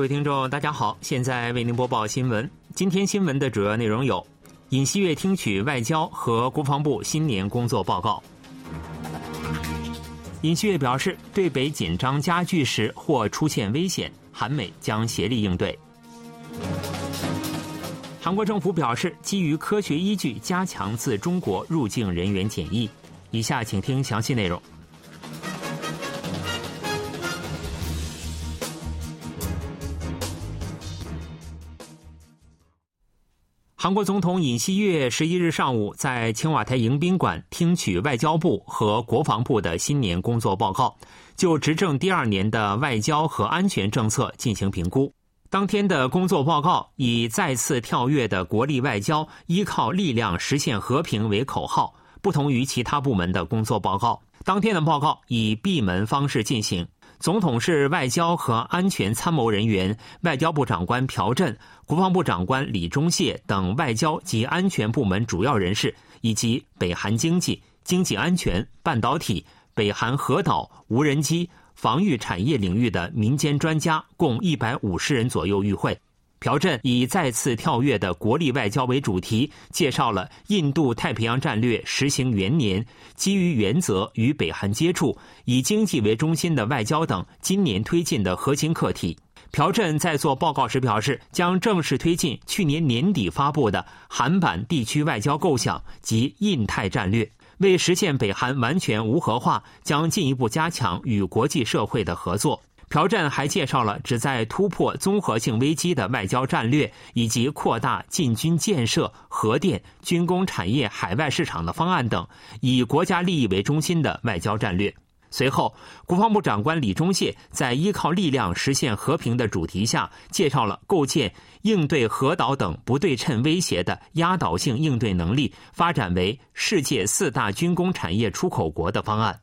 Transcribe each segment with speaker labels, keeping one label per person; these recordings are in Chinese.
Speaker 1: 各位听众，大家好，现在为您播报新闻。今天新闻的主要内容有：尹锡悦听取外交和国防部新年工作报告。尹锡悦表示，对北紧张加剧时或出现危险，韩美将协力应对。韩国政府表示，基于科学依据，加强自中国入境人员检疫。以下请听详细内容。韩国总统尹锡悦十一日上午在青瓦台迎宾馆听取外交部和国防部的新年工作报告，就执政第二年的外交和安全政策进行评估。当天的工作报告以“再次跳跃的国力外交，依靠力量实现和平”为口号，不同于其他部门的工作报告。当天的报告以闭门方式进行。总统是外交和安全参谋人员，外交部长官朴振、国防部长官李忠谢等外交及安全部门主要人士，以及北韩经济、经济安全、半导体、北韩核岛、无人机、防御产业领域的民间专家，共一百五十人左右与会。朴振以再次跳跃的国力外交为主题，介绍了印度太平洋战略实行元年基于原则与北韩接触、以经济为中心的外交等今年推进的核心课题。朴振在做报告时表示，将正式推进去年年底发布的韩版地区外交构想及印太战略，为实现北韩完全无核化，将进一步加强与国际社会的合作。朴振还介绍了旨在突破综合性危机的外交战略，以及扩大进军建设、核电、军工产业海外市场的方案等，以国家利益为中心的外交战略。随后，国防部长官李忠谢在“依靠力量实现和平”的主题下，介绍了构建应对核岛等不对称威胁的压倒性应对能力，发展为世界四大军工产业出口国的方案。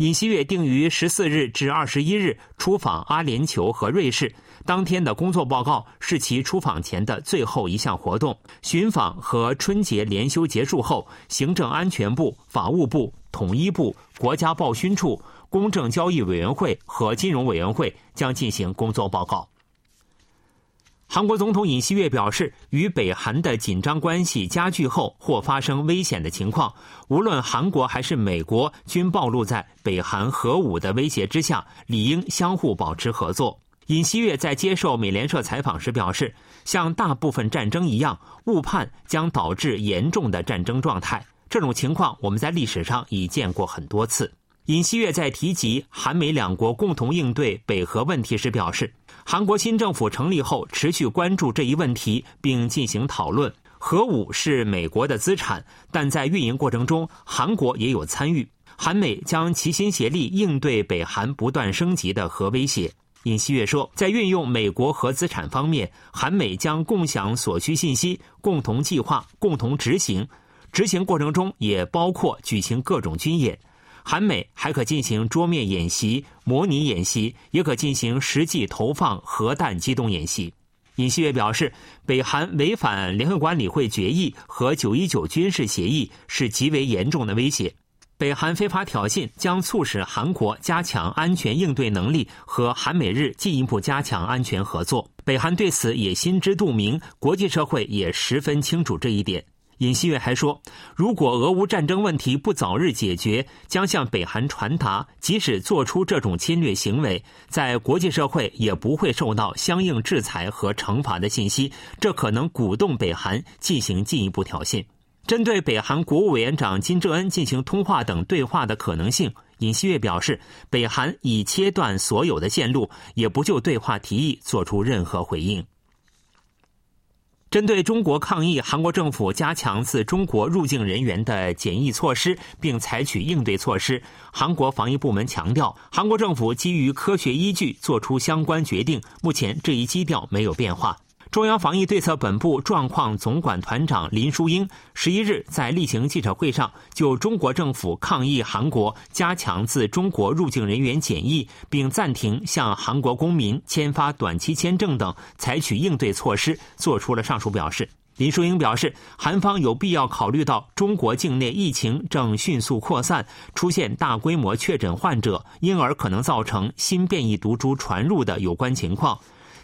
Speaker 1: 尹锡悦定于十四日至二十一日出访阿联酋和瑞士。当天的工作报告是其出访前的最后一项活动。巡访和春节连休结束后，行政安全部、法务部、统一部、国家报勋处、公证交易委员会和金融委员会将进行工作报告。韩国总统尹锡悦表示，与北韩的紧张关系加剧后或发生危险的情况，无论韩国还是美国均暴露在北韩核武的威胁之下，理应相互保持合作。尹锡悦在接受美联社采访时表示，像大部分战争一样，误判将导致严重的战争状态。这种情况我们在历史上已见过很多次。尹锡悦在提及韩美两国共同应对北核问题时表示。韩国新政府成立后，持续关注这一问题，并进行讨论。核武是美国的资产，但在运营过程中，韩国也有参与。韩美将齐心协力应对北韩不断升级的核威胁。尹锡悦说，在运用美国核资产方面，韩美将共享所需信息，共同计划，共同执行。执行过程中也包括举行各种军演。韩美还可进行桌面演习、模拟演习，也可进行实际投放核弹机动演习。尹锡悦表示，北韩违反联合国安理会决议和九一九军事协议是极为严重的威胁。北韩非法挑衅将促使韩国加强安全应对能力，和韩美日进一步加强安全合作。北韩对此也心知肚明，国际社会也十分清楚这一点。尹锡悦还说，如果俄乌战争问题不早日解决，将向北韩传达，即使做出这种侵略行为，在国际社会也不会受到相应制裁和惩罚的信息。这可能鼓动北韩进行进一步挑衅。针对北韩国务委员长金正恩进行通话等对话的可能性，尹锡悦表示，北韩已切断所有的线路，也不就对话提议做出任何回应。针对中国抗议，韩国政府加强自中国入境人员的检疫措施，并采取应对措施。韩国防疫部门强调，韩国政府基于科学依据作出相关决定，目前这一基调没有变化。中央防疫对策本部状况总管团长林淑英十一日在例行记者会上就中国政府抗议韩国加强自中国入境人员检疫，并暂停向韩国公民签发短期签证等采取应对措施，作出了上述表示。林淑英表示，韩方有必要考虑到中国境内疫情正迅速扩散，出现大规模确诊患者，因而可能造成新变异毒株传入的有关情况。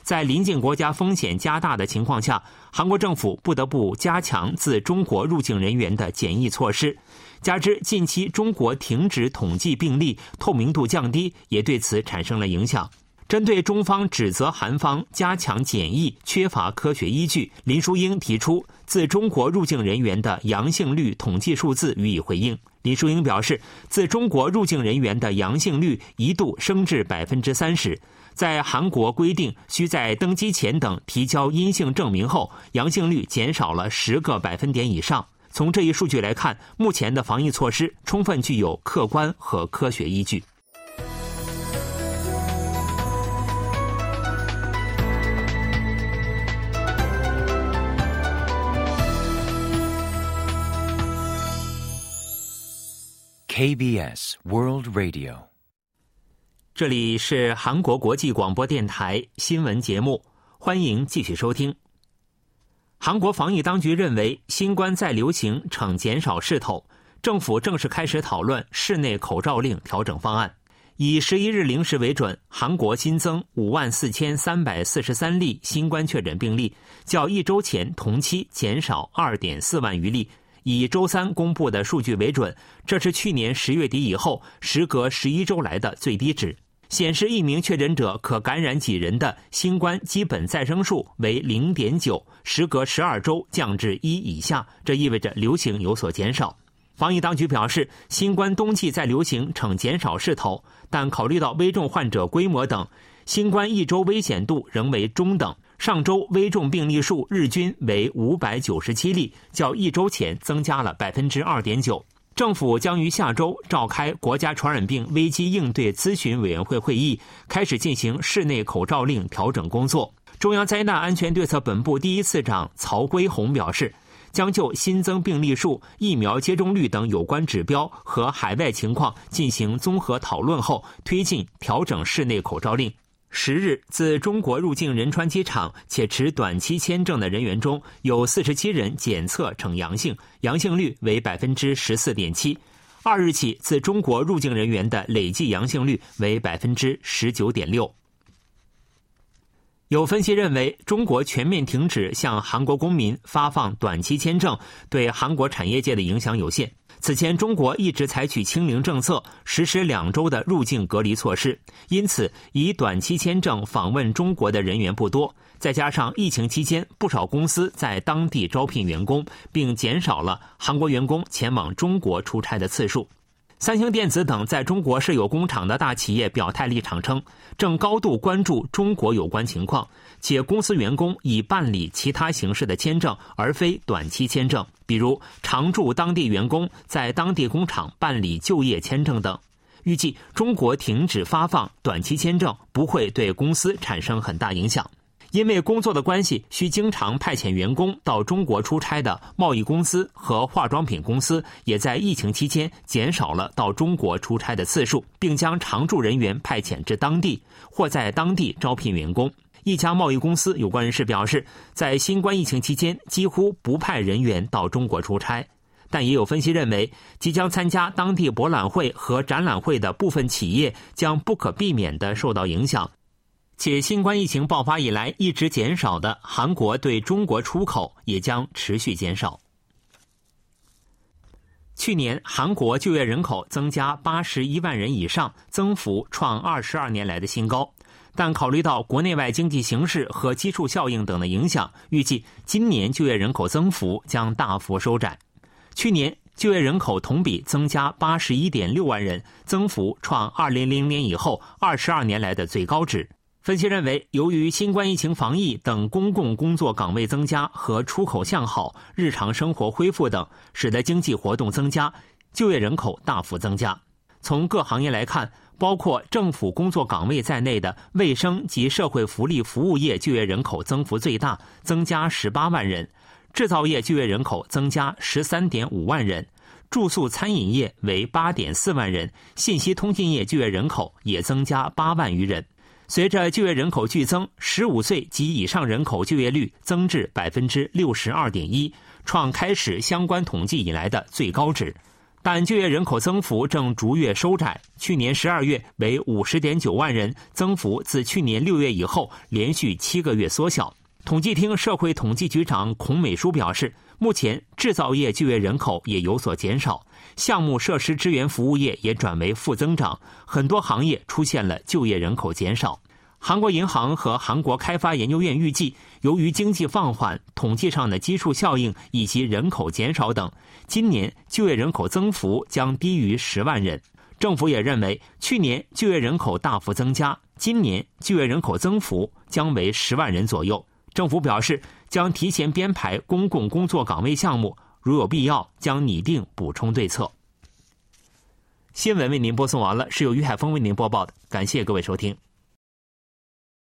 Speaker 1: 在邻近国家风险加大的情况下，韩国政府不得不加强自中国入境人员的检疫措施。加之近期中国停止统计病例，透明度降低，也对此产生了影响。针对中方指责韩方加强检疫缺乏科学依据，林淑英提出自中国入境人员的阳性率统计数字予以回应。林淑英表示，自中国入境人员的阳性率一度升至百分之三十，在韩国规定需在登机前等提交阴性证明后，阳性率减少了十个百分点以上。从这一数据来看，目前的防疫措施充分具有客观和科学依据。
Speaker 2: KBS World Radio，
Speaker 1: 这里是韩国国际广播电台新闻节目，欢迎继续收听。韩国防疫当局认为新冠再流行呈减少势头，政府正式开始讨论室内口罩令调整方案。以十一日零时为准，韩国新增五万四千三百四十三例新冠确诊病例，较一周前同期减少二点四万余例。以周三公布的数据为准，这是去年十月底以后时隔十一周来的最低值，显示一名确诊者可感染几人的新冠基本再生数为零点九，时隔十二周降至一以下，这意味着流行有所减少。防疫当局表示，新冠冬季再流行呈减少势头，但考虑到危重患者规模等，新冠一周危险度仍为中等。上周危重病例数日均为五百九十七例，较一周前增加了百分之二点九。政府将于下周召开国家传染病危机应对咨询委员会会议，开始进行室内口罩令调整工作。中央灾难安全对策本部第一次长曹圭宏表示，将就新增病例数、疫苗接种率等有关指标和海外情况进行综合讨论后，推进调整室内口罩令。十日，自中国入境仁川机场且持短期签证的人员中有四十七人检测呈阳性，阳性率为百分之十四点七。二日起，自中国入境人员的累计阳性率为百分之十九点六。有分析认为，中国全面停止向韩国公民发放短期签证，对韩国产业界的影响有限。此前，中国一直采取清零政策，实施两周的入境隔离措施，因此以短期签证访问中国的人员不多。再加上疫情期间，不少公司在当地招聘员工，并减少了韩国员工前往中国出差的次数。三星电子等在中国设有工厂的大企业表态立场称，正高度关注中国有关情况，且公司员工已办理其他形式的签证，而非短期签证，比如常驻当地员工在当地工厂办理就业签证等。预计中国停止发放短期签证不会对公司产生很大影响。因为工作的关系，需经常派遣员工到中国出差的贸易公司和化妆品公司，也在疫情期间减少了到中国出差的次数，并将常驻人员派遣至当地或在当地招聘员工。一家贸易公司有关人士表示，在新冠疫情期间几乎不派人员到中国出差，但也有分析认为，即将参加当地博览会和展览会的部分企业将不可避免地受到影响。且新冠疫情爆发以来一直减少的韩国对中国出口也将持续减少。去年韩国就业人口增加八十一万人以上，增幅创二十二年来的新高。但考虑到国内外经济形势和基数效应等的影响，预计今年就业人口增幅将大幅收窄。去年就业人口同比增加八十一点六万人，增幅创二零零年以后二十二年来的最高值。分析认为，由于新冠疫情防疫等公共工作岗位增加和出口向好、日常生活恢复等，使得经济活动增加，就业人口大幅增加。从各行业来看，包括政府工作岗位在内的卫生及社会福利服务业就业人口增幅最大，增加十八万人；制造业就业人口增加十三点五万人；住宿餐饮业为八点四万人；信息通信业就业人口也增加八万余人。随着就业人口剧增，十五岁及以上人口就业率增至百分之六十二点一，创开始相关统计以来的最高值。但就业人口增幅正逐月收窄，去年十二月为五十点九万人，增幅自去年六月以后连续七个月缩小。统计厅社会统计局长孔美书表示，目前制造业就业人口也有所减少，项目设施支援服务业也转为负增长，很多行业出现了就业人口减少。韩国银行和韩国开发研究院预计，由于经济放缓、统计上的基数效应以及人口减少等，今年就业人口增幅将低于十万人。政府也认为，去年就业人口大幅增加，今年就业人口增幅将为十万人左右。政府表示，将提前编排公共工作岗位项目，如有必要，将拟定补充对策。新闻为您播送完了，是由于海峰为您播报的，感谢各位收听。